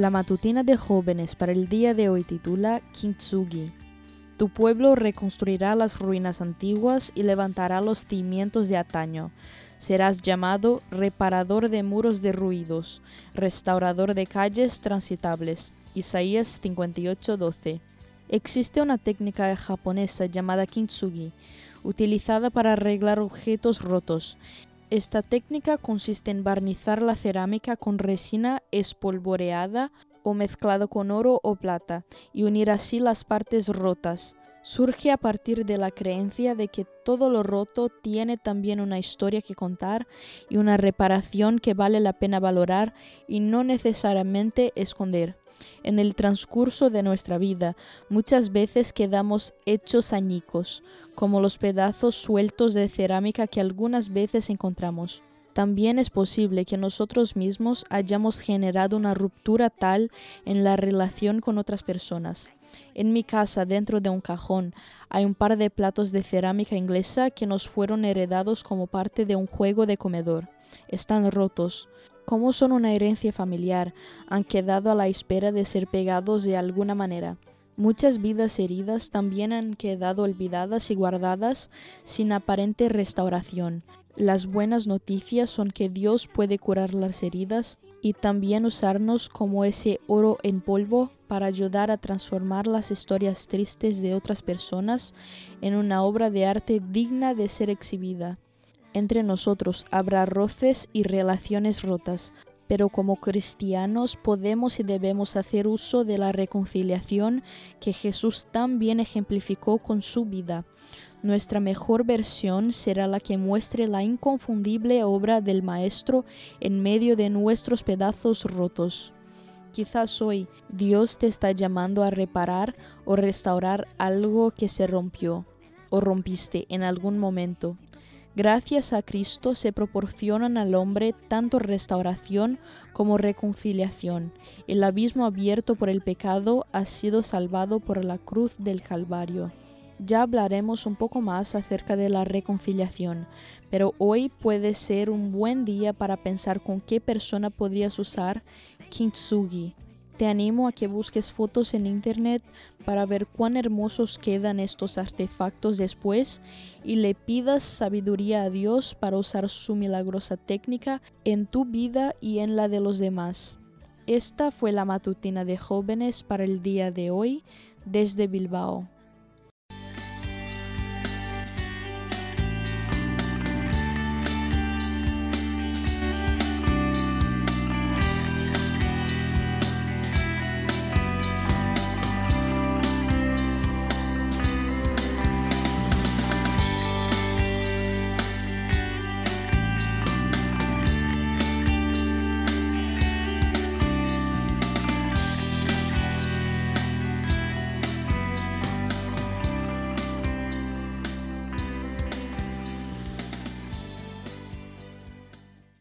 La matutina de jóvenes para el día de hoy titula Kintsugi. Tu pueblo reconstruirá las ruinas antiguas y levantará los cimientos de antaño. Serás llamado reparador de muros derruidos, restaurador de calles transitables. Isaías 58:12. Existe una técnica japonesa llamada kintsugi, utilizada para arreglar objetos rotos. Esta técnica consiste en barnizar la cerámica con resina espolvoreada o mezclado con oro o plata y unir así las partes rotas. Surge a partir de la creencia de que todo lo roto tiene también una historia que contar y una reparación que vale la pena valorar y no necesariamente esconder. En el transcurso de nuestra vida muchas veces quedamos hechos añicos, como los pedazos sueltos de cerámica que algunas veces encontramos. También es posible que nosotros mismos hayamos generado una ruptura tal en la relación con otras personas. En mi casa, dentro de un cajón, hay un par de platos de cerámica inglesa que nos fueron heredados como parte de un juego de comedor. Están rotos. Como son una herencia familiar, han quedado a la espera de ser pegados de alguna manera. Muchas vidas heridas también han quedado olvidadas y guardadas sin aparente restauración. Las buenas noticias son que Dios puede curar las heridas y también usarnos como ese oro en polvo para ayudar a transformar las historias tristes de otras personas en una obra de arte digna de ser exhibida. Entre nosotros habrá roces y relaciones rotas, pero como cristianos podemos y debemos hacer uso de la reconciliación que Jesús también ejemplificó con su vida. Nuestra mejor versión será la que muestre la inconfundible obra del Maestro en medio de nuestros pedazos rotos. Quizás hoy Dios te está llamando a reparar o restaurar algo que se rompió o rompiste en algún momento. Gracias a Cristo se proporcionan al hombre tanto restauración como reconciliación. El abismo abierto por el pecado ha sido salvado por la cruz del Calvario. Ya hablaremos un poco más acerca de la reconciliación, pero hoy puede ser un buen día para pensar con qué persona podrías usar kintsugi. Te animo a que busques fotos en internet para ver cuán hermosos quedan estos artefactos después y le pidas sabiduría a Dios para usar su milagrosa técnica en tu vida y en la de los demás. Esta fue la matutina de jóvenes para el día de hoy desde Bilbao.